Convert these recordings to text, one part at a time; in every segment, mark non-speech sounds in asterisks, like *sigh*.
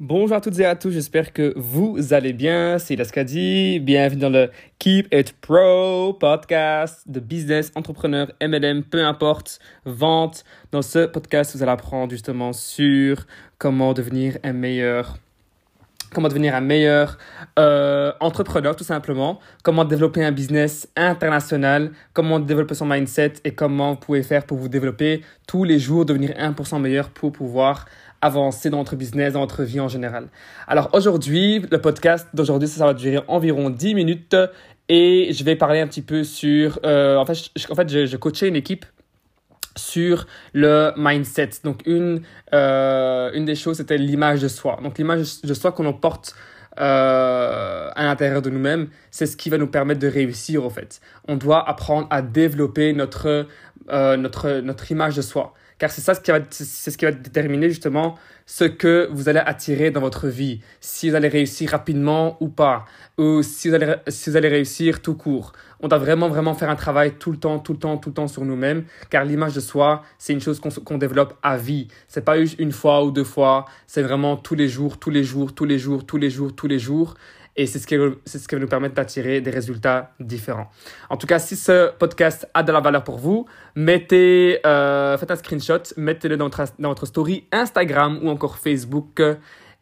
Bonjour à toutes et à tous, j'espère que vous allez bien. C'est Laskadi. Bienvenue dans le Keep It Pro podcast de business, entrepreneur, MLM, peu importe, vente. Dans ce podcast, vous allez apprendre justement sur comment devenir un meilleur comment devenir un meilleur euh, entrepreneur tout simplement, comment développer un business international, comment développer son mindset et comment vous pouvez faire pour vous développer. Tous les jours, devenir 1% meilleur pour pouvoir avancer dans votre business, dans votre vie en général. Alors aujourd'hui, le podcast d'aujourd'hui, ça, va durer environ 10 minutes et je vais parler un petit peu sur... Euh, en fait, je, en fait je, je coachais une équipe sur le mindset. Donc une, euh, une des choses, c'était l'image de soi. Donc l'image de soi qu'on porte euh, à l'intérieur de nous-mêmes, c'est ce qui va nous permettre de réussir au fait. On doit apprendre à développer notre, euh, notre, notre image de soi car c'est ça ce qui va, c'est ce qui va déterminer justement ce que vous allez attirer dans votre vie, si vous allez réussir rapidement ou pas, ou si vous allez, si vous allez réussir tout court. On doit vraiment, vraiment faire un travail tout le temps, tout le temps, tout le temps sur nous-mêmes, car l'image de soi, c'est une chose qu'on, qu'on développe à vie. C'est pas une fois ou deux fois, c'est vraiment tous les jours, tous les jours, tous les jours, tous les jours, tous les jours. Et c'est ce, qui, c'est ce qui va nous permettre d'attirer des résultats différents. En tout cas, si ce podcast a de la valeur pour vous, mettez, euh, faites un screenshot, mettez-le dans votre, dans votre story Instagram ou encore Facebook.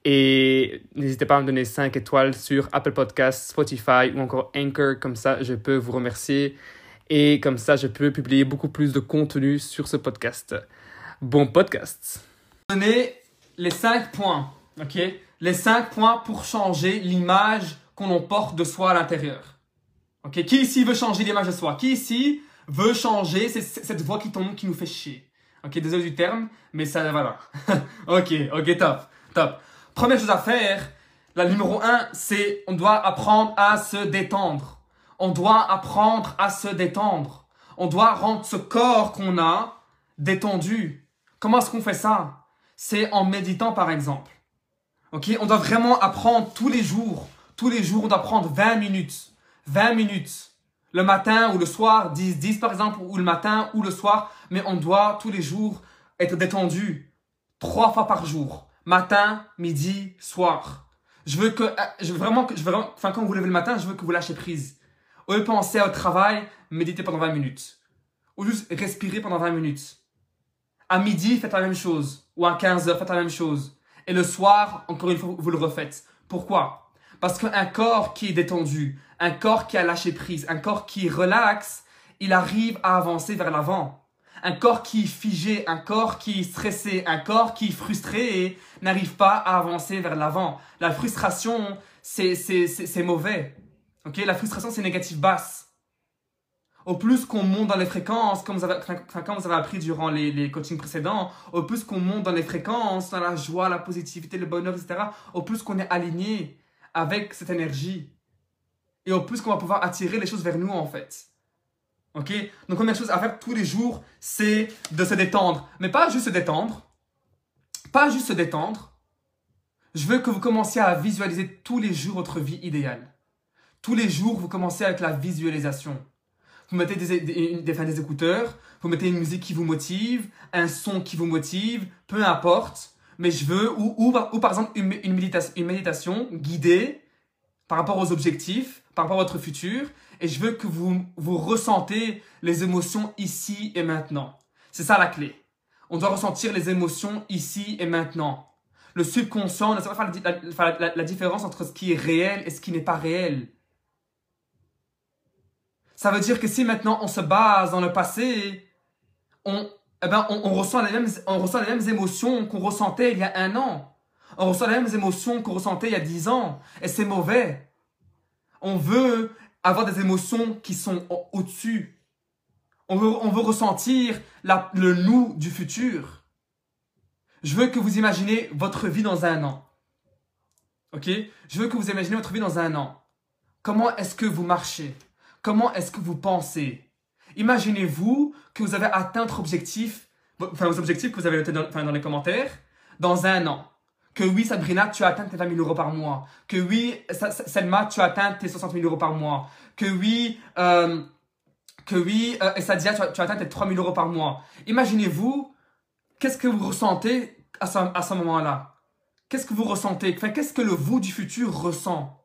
Et n'hésitez pas à me donner 5 étoiles sur Apple Podcasts, Spotify ou encore Anchor. Comme ça, je peux vous remercier. Et comme ça, je peux publier beaucoup plus de contenu sur ce podcast. Bon podcast. Donnez les 5 points, ok? Les cinq points pour changer l'image qu'on porte de soi à l'intérieur. Ok, qui ici veut changer l'image de soi? Qui ici veut changer cette voix qui tombe, qui nous fait chier? Ok, désolé du terme, mais ça, voilà. *laughs* ok, ok, top, top. Première chose à faire, la numéro un, c'est on doit apprendre à se détendre. On doit apprendre à se détendre. On doit rendre ce corps qu'on a détendu. Comment est-ce qu'on fait ça? C'est en méditant, par exemple. Ok, on doit vraiment apprendre tous les jours. Tous les jours, on doit prendre 20 minutes. 20 minutes. Le matin ou le soir, 10, 10 par exemple, ou le matin ou le soir. Mais on doit tous les jours être détendu. Trois fois par jour. Matin, midi, soir. Je veux que, euh, je veux vraiment que, quand vous levez le matin, je veux que vous lâchez prise. Au lieu de penser au travail, méditez pendant 20 minutes. Ou juste respirer pendant 20 minutes. À midi, faites la même chose. Ou à 15 heures, faites la même chose. Et le soir, encore une fois, vous le refaites. Pourquoi? Parce qu'un corps qui est détendu, un corps qui a lâché prise, un corps qui relaxe, il arrive à avancer vers l'avant. Un corps qui est figé, un corps qui est stressé, un corps qui est frustré n'arrive pas à avancer vers l'avant. La frustration, c'est mauvais. Ok? La frustration, c'est négatif basse au plus qu'on monte dans les fréquences, comme vous avez, comme vous avez appris durant les, les coachings précédents, au plus qu'on monte dans les fréquences, dans la joie, la positivité, le bonheur, etc., au plus qu'on est aligné avec cette énergie. Et au plus qu'on va pouvoir attirer les choses vers nous, en fait. Ok? Donc, première chose à faire tous les jours, c'est de se détendre. Mais pas juste se détendre. Pas juste se détendre. Je veux que vous commenciez à visualiser tous les jours votre vie idéale. Tous les jours, vous commencez avec la visualisation vous mettez des, des, des, écouteurs, vous mettez une musique qui vous motive, un son qui vous motive, peu importe. Mais je veux, ou, ou, ou par exemple une, une, méditation, une méditation guidée par rapport aux objectifs, par rapport à votre futur. Et je veux que vous, vous ressentez les émotions ici et maintenant. C'est ça la clé. On doit ressentir les émotions ici et maintenant. Le subconscient ne sait pas faire la, la différence entre ce qui est réel et ce qui n'est pas réel. Ça veut dire que si maintenant on se base dans le passé, on, eh ben, on, ressent les mêmes, on ressent les mêmes émotions qu'on ressentait il y a un an. On ressent les mêmes émotions qu'on ressentait il y a dix ans. Et c'est mauvais. On veut avoir des émotions qui sont au-dessus. On veut, on veut ressentir la, le nous du futur. Je veux que vous imaginez votre vie dans un an. Ok? Je veux que vous imaginez votre vie dans un an. Comment est-ce que vous marchez? Comment est-ce que vous pensez? Imaginez-vous que vous avez atteint votre objectif, enfin vos objectifs que vous avez notés dans, les commentaires, dans un an. Que oui, Sabrina, tu as atteint tes 20 000 euros par mois. Que oui, Selma, tu as atteint tes 60 000 euros par mois. Que oui, euh, que oui, euh, Sadia, tu as, atteint tes 3 000 euros par mois. Imaginez-vous, qu'est-ce que vous ressentez à ce, moment-là? Qu'est-ce que vous ressentez? Qu'est-ce que le vous du futur ressent?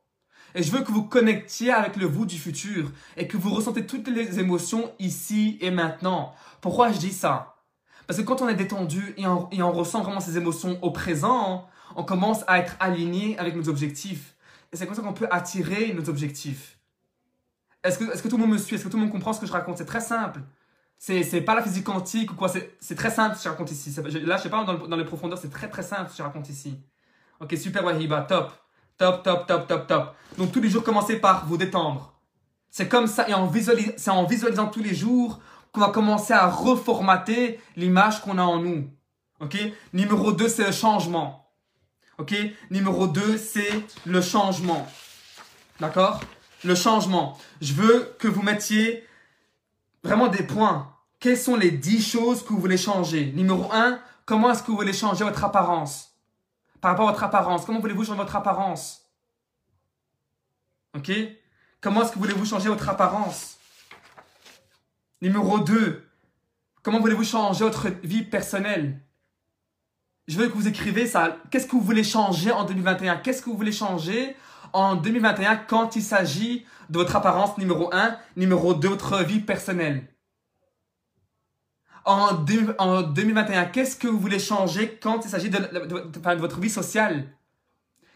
Et je veux que vous connectiez avec le vous du futur et que vous ressentez toutes les émotions ici et maintenant. Pourquoi je dis ça? Parce que quand on est détendu et on, ressent vraiment ces émotions au présent, on commence à être aligné avec nos objectifs. Et c'est comme ça qu'on peut attirer nos objectifs. Est-ce que, est que tout le monde me suit? Est-ce que tout le monde comprend ce que je raconte? C'est très simple. C'est pas la physique quantique ou quoi. C'est très simple ce que je raconte ici. Là, je sais pas dans, dans les profondeurs, c'est très très simple ce que je raconte ici. Ok, super Wahiba, top. Top, top, top, top, top. Donc tous les jours, commencez par vous détendre. C'est comme ça, et en, en visualisant tous les jours qu'on va commencer à reformater l'image qu'on a en nous. Ok? Numéro 2, c'est le changement. Ok? Numéro 2, c'est le changement. D'accord? Le changement. Je veux que vous mettiez vraiment des points. Quelles sont les 10 choses que vous voulez changer? Numéro 1, comment est-ce que vous voulez changer votre apparence? Par rapport à votre apparence. Comment voulez-vous changer votre apparence? Ok? Comment est-ce que voulez-vous changer votre apparence? Numéro 2. Comment voulez-vous changer votre vie personnelle? Je veux que vous écrivez ça. Qu'est-ce que vous voulez changer en 2021 Qu'est-ce que vous voulez changer en 2021 quand il s'agit de votre apparence numéro 1, numéro 2, votre vie personnelle? En, 2021, qu'est-ce que vous voulez changer quand il s'agit de, votre vie sociale?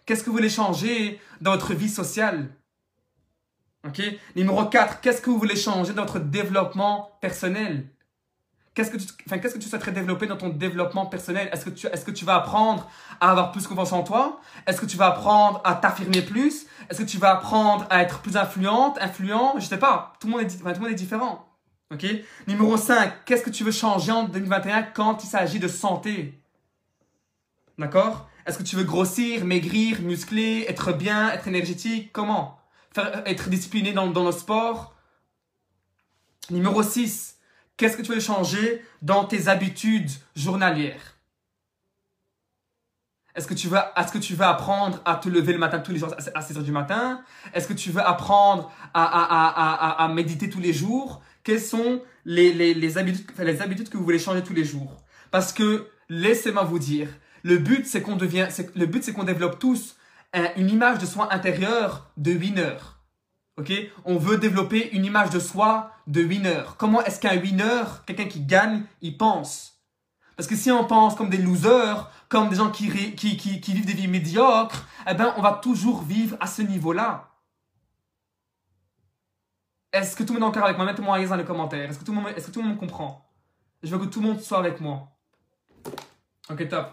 Qu'est-ce que vous voulez changer dans votre vie sociale? Ok? Numéro 4, qu'est-ce que vous voulez changer dans votre développement personnel? Qu'est-ce que tu, enfin, qu'est-ce que tu souhaiterais développer dans ton développement personnel? Est-ce que, tu, est-ce que tu vas apprendre à avoir plus confiance en toi? Est-ce que tu vas apprendre à t'affirmer plus? Est-ce que tu vas apprendre à être plus influente, influent? Je sais pas. Tout le monde est, tout le monde est différent. Ok? Numéro 5, qu'est-ce que tu veux changer en 2021 quand il s'agit de santé? D'accord? Est-ce que tu veux grossir, maigrir, muscler, être bien, être énergétique? Comment? Faire, Être discipliné dans, dans le sport? Numéro 6, qu'est-ce que tu veux changer dans tes habitudes journalières? Est-ce que, tu veux, est-ce que tu veux apprendre à te lever le matin tous les jours à 6 heures du matin? Est-ce que tu veux apprendre à, à, à, à, méditer tous les jours? Quelles sont les, les, habitudes, les habitudes que vous voulez changer tous les jours. Parce que, laissez-moi vous dire, le but, c'est qu'on devient, le but, c'est qu'on développe tous une image de soi intérieure de winner. Ok? On veut développer une image de soi de winner. Comment est-ce qu'un winner, quelqu'un qui gagne, il pense? Parce que si on pense comme des losers, comme des gens qui, qui, qui, qui vivent des vies médiocres, eh ben, on va toujours vivre à ce niveau-là. Est-ce que tout le monde est encore avec moi? Mettez-moi un yes dans les commentaires. Est-ce que, tout le monde, est-ce que tout le monde comprend? Je veux que tout le monde soit avec moi. Ok, top.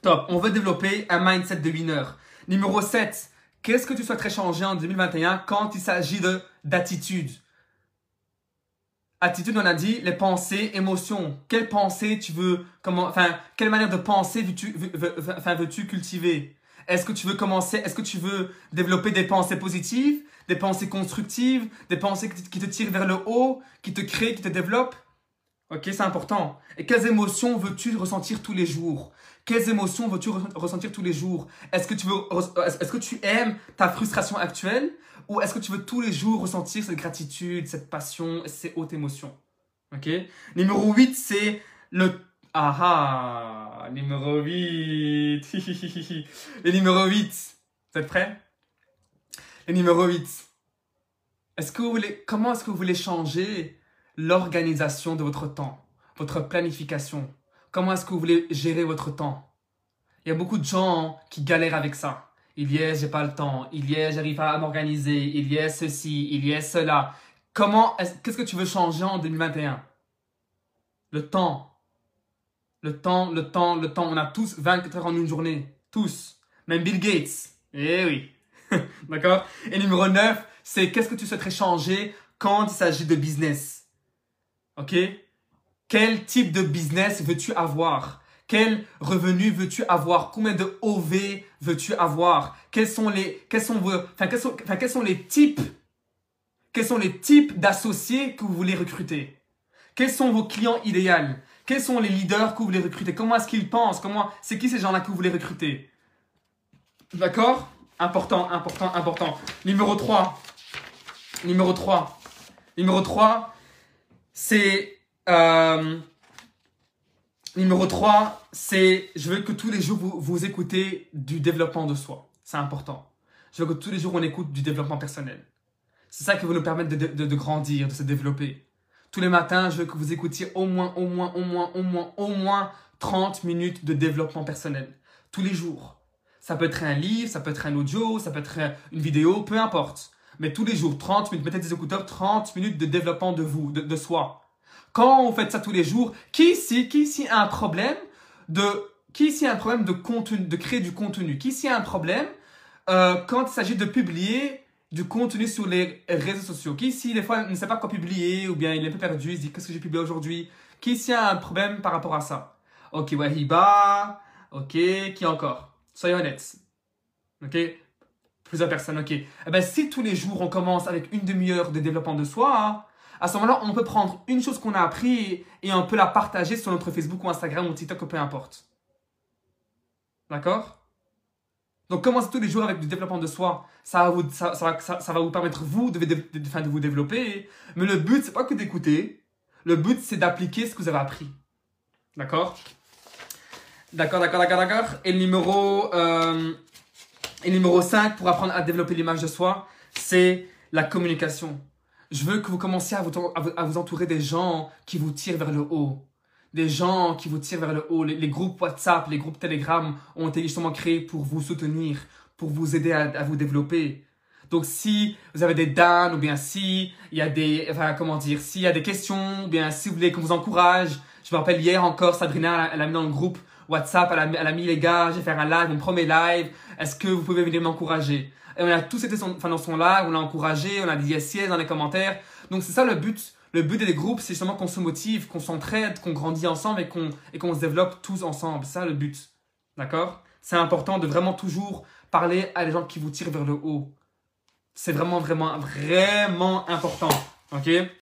Top. On veut développer un mindset de winner. Numéro 7. Qu'est-ce que tu souhaiterais changer en 2021 quand il s'agit de, d'attitude? Attitude, on a dit les pensées, émotions. Quelle pensée tu veux, enfin, quelle manière de penser veux-tu, veux-tu cultiver? Est-ce que tu veux commencer, est-ce que tu veux développer des pensées positives des pensées constructives, des pensées qui te tirent vers le haut, qui te créent, qui te développent? Ok, c'est important. Et quelles émotions veux-tu ressentir tous les jours? Quelles émotions veux-tu ressentir tous les jours? Est-ce que tu veux, est-ce que tu aimes ta frustration actuelle? Ou est-ce que tu veux tous les jours ressentir cette gratitude, cette passion, ces hautes émotions? Ok? Numéro 8, c'est le ah numéro 8. le numéro 8. Vous êtes prêts? Et numéro 8. Est-ce que vous voulez, comment est-ce que vous voulez changer l'organisation de votre temps, votre planification? Comment est-ce que vous voulez gérer votre temps? Il y a beaucoup de gens qui galèrent avec ça. Il y a, j'ai pas le temps. Il y a, j'arrive pas à m'organiser. Il y a ceci, il y a cela. Comment, qu'est-ce que tu veux changer en 2021 Le temps. Le temps, le temps, le temps. On a tous 24 heures en une journée. Tous. Même Bill Gates. Eh oui. *laughs* D'accord? Et numéro 9, c'est qu'est-ce que tu souhaiterais changer quand il s'agit de business? Ok? Quel type de business veux-tu avoir? Quel revenu veux-tu avoir? Combien de OV veux-tu avoir? Quels sont les, quels sont les types d'associés que vous voulez recruter? Quels sont vos clients idéaux? Quels sont les leaders que vous voulez recruter? Comment est-ce qu'ils pensent? Comment, c'est qui ces gens-là que vous voulez recruter? D'accord? Important, important, important. Numéro 3. Numéro 3. Numéro 3, c'est... Euh, Numéro 3, c'est je veux que tous les jours vous, vous écoutez du développement de soi. C'est important. Je veux que tous les jours on écoute du développement personnel. C'est ça qui va nous permettre de, de, de, grandir, de se développer. Tous les matins, je veux que vous écoutiez au moins, au moins, au moins, au moins, au moins 30 minutes de développement personnel. Tous les jours. Ça peut être un livre, ça peut être un audio, ça peut être une vidéo, peu importe. Mais tous les jours, 30 minutes, mettez des écouteurs, 30 minutes de développement de vous, de, de soi. Quand vous faites ça tous les jours, qui ici, qui ici a un problème de, qui ici a un problème de contenu, de créer du contenu? Qui ici a un problème, euh, quand il s'agit de publier du contenu sur les réseaux sociaux? Qui ici, des fois, ne sait pas quoi publier, ou bien il est un peu perdu, il se dit, qu'est-ce que j'ai publié aujourd'hui? Qui ici a un problème par rapport à ça? Ok, Wahiba. Ok, qui encore? Soyez honnêtes. Ok? Plusieurs personnes, ok. Eh ben, si tous les jours on commence avec une demi-heure de développement de soi, à ce moment-là, on peut prendre une chose qu'on a appris et on peut la partager sur notre Facebook ou Instagram ou TikTok ou peu importe. D'accord? Donc commencez tous les jours avec du développement de soi. Ça va vous, permettre vous de, vous développer. Mais le but, c'est pas que d'écouter. Le but, c'est d'appliquer ce que vous avez appris. D'accord? D'accord, d'accord, d'accord, d'accord. Et le numéro, euh, et numéro 5 pour apprendre à développer l'image de soi, c'est la communication. Je veux que vous commenciez à vous, à vous, entourer des gens qui vous tirent vers le haut. Des gens qui vous tirent vers le haut. Les, groupes WhatsApp, les groupes Telegram ont été justement créés pour vous soutenir, pour vous aider à, vous développer. Donc si vous avez des dames ou bien si il y a des, enfin comment dire, s'il y a des questions, ou bien si vous voulez qu'on vous encourage. Je me rappelle hier encore, Sabrina, elle a mis dans le groupe WhatsApp, elle a, mis les gars, je vais faire un live, mon premier live. Est-ce que vous pouvez venir m'encourager? Et on a tous été son, dans son live, on l'a encouragé, on a dit yes, yes dans les commentaires. Donc c'est ça le but. Le but des groupes, c'est justement qu'on se motive, qu'on s'entraide, qu'on grandit ensemble et qu'on se développe tous ensemble. Ça le but. D'accord? C'est important de vraiment toujours parler à des gens qui vous tirent vers le haut. C'est vraiment, vraiment, vraiment important. Ok?